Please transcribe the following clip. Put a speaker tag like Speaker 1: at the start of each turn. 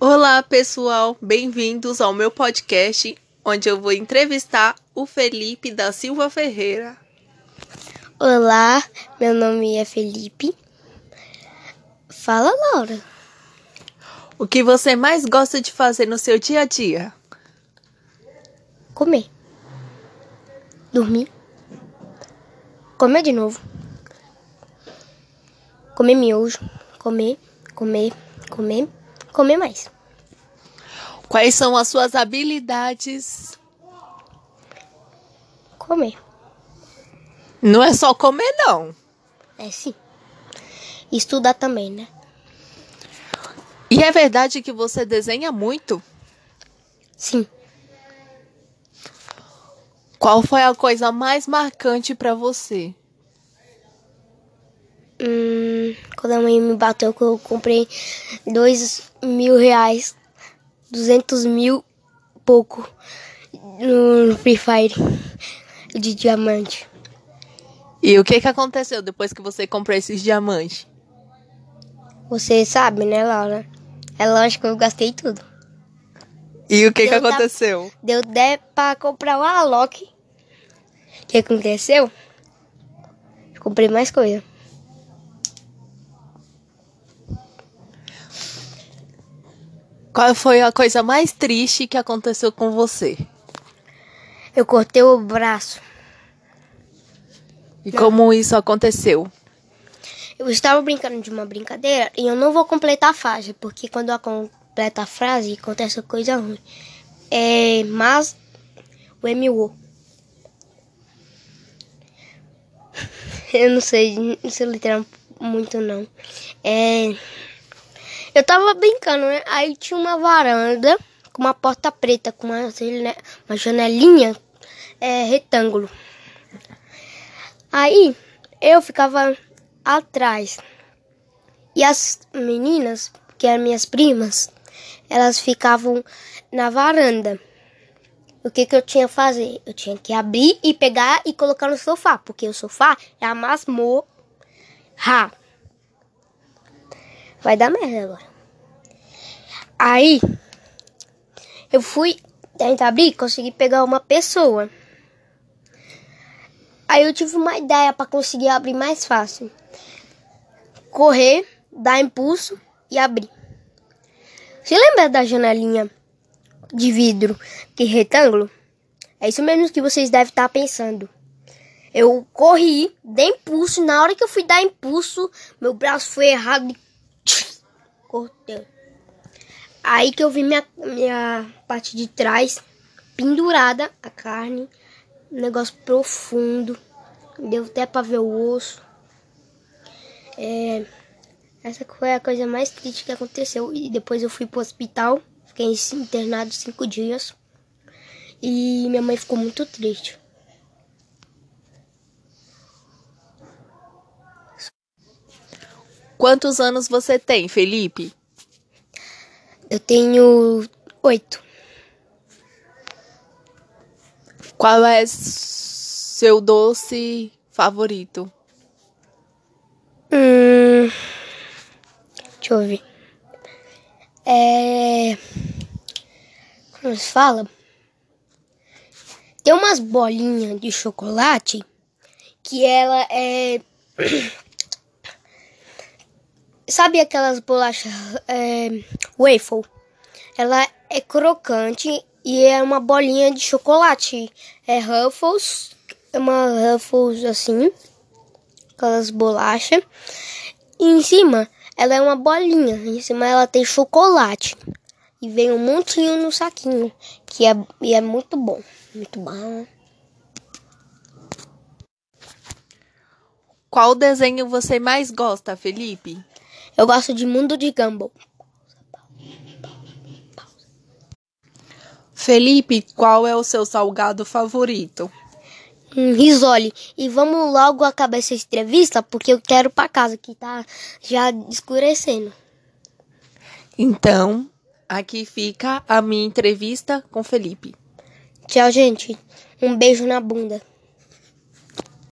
Speaker 1: Olá, pessoal, bem-vindos ao meu podcast, onde eu vou entrevistar o Felipe da Silva Ferreira.
Speaker 2: Olá, meu nome é Felipe. Fala, Laura.
Speaker 1: O que você mais gosta de fazer no seu dia a dia?
Speaker 2: Comer. Dormir. Comer de novo. Comer miojo. Comer, comer, comer, comer mais.
Speaker 1: Quais são as suas habilidades?
Speaker 2: Comer.
Speaker 1: Não é só comer, não.
Speaker 2: É sim. Estudar também, né?
Speaker 1: E é verdade que você desenha muito?
Speaker 2: Sim.
Speaker 1: Qual foi a coisa mais marcante para você?
Speaker 2: Hum, quando a mãe me bateu, que eu comprei dois mil reais, duzentos mil pouco no Free Fire de diamante.
Speaker 1: E o que, que aconteceu depois que você comprou esses diamantes?
Speaker 2: Você sabe, né, Laura? É lógico que eu gastei tudo.
Speaker 1: E o que, que
Speaker 2: Deu da-
Speaker 1: aconteceu?
Speaker 2: Deu 10 pra comprar o Alok. O que aconteceu? Eu comprei mais coisa.
Speaker 1: Qual foi a coisa mais triste que aconteceu com você?
Speaker 2: Eu cortei o braço.
Speaker 1: E como isso aconteceu?
Speaker 2: Eu estava brincando de uma brincadeira e eu não vou completar a frase, porque quando eu completo a frase acontece coisa ruim. É, mas o MO. Eu não sei, não sei literar muito não. É, eu tava brincando, né? Aí tinha uma varanda com uma porta preta, com uma, uma janelinha é, retângulo. Aí eu ficava atrás. E as meninas, que eram minhas primas, elas ficavam na varanda. O que, que eu tinha que fazer? Eu tinha que abrir e pegar e colocar no sofá, porque o sofá é a masmorra. Vai dar merda agora. Aí, eu fui tentar abrir consegui pegar uma pessoa. Aí eu tive uma ideia para conseguir abrir mais fácil. Correr, dar impulso e abrir. Você lembra da janelinha de vidro que retângulo? É isso mesmo que vocês devem estar pensando. Eu corri, dei impulso, na hora que eu fui dar impulso, meu braço foi errado cortei. Aí que eu vi minha, minha parte de trás pendurada, a carne, um negócio profundo. Deu até pra ver o osso. É, essa foi a coisa mais triste que aconteceu. E depois eu fui pro hospital. Fiquei internado cinco dias. E minha mãe ficou muito triste.
Speaker 1: Quantos anos você tem, Felipe?
Speaker 2: Eu tenho oito.
Speaker 1: Qual é seu doce favorito?
Speaker 2: Hum, deixa eu ver. É. Como se fala? Tem umas bolinhas de chocolate que ela é. Sabe aquelas bolachas é, waffle? Ela é crocante e é uma bolinha de chocolate. É Ruffles, é uma Ruffles assim, aquelas bolachas. E em cima, ela é uma bolinha. Em cima ela tem chocolate. E vem um montinho no saquinho. Que é, e é muito bom. Muito bom.
Speaker 1: Qual desenho você mais gosta, Felipe?
Speaker 2: Eu gosto de Mundo de Gumball.
Speaker 1: Felipe, qual é o seu salgado favorito?
Speaker 2: Um risole. E vamos logo acabar essa entrevista, porque eu quero pra casa, que tá já escurecendo.
Speaker 1: Então, aqui fica a minha entrevista com Felipe.
Speaker 2: Tchau, gente. Um beijo na bunda.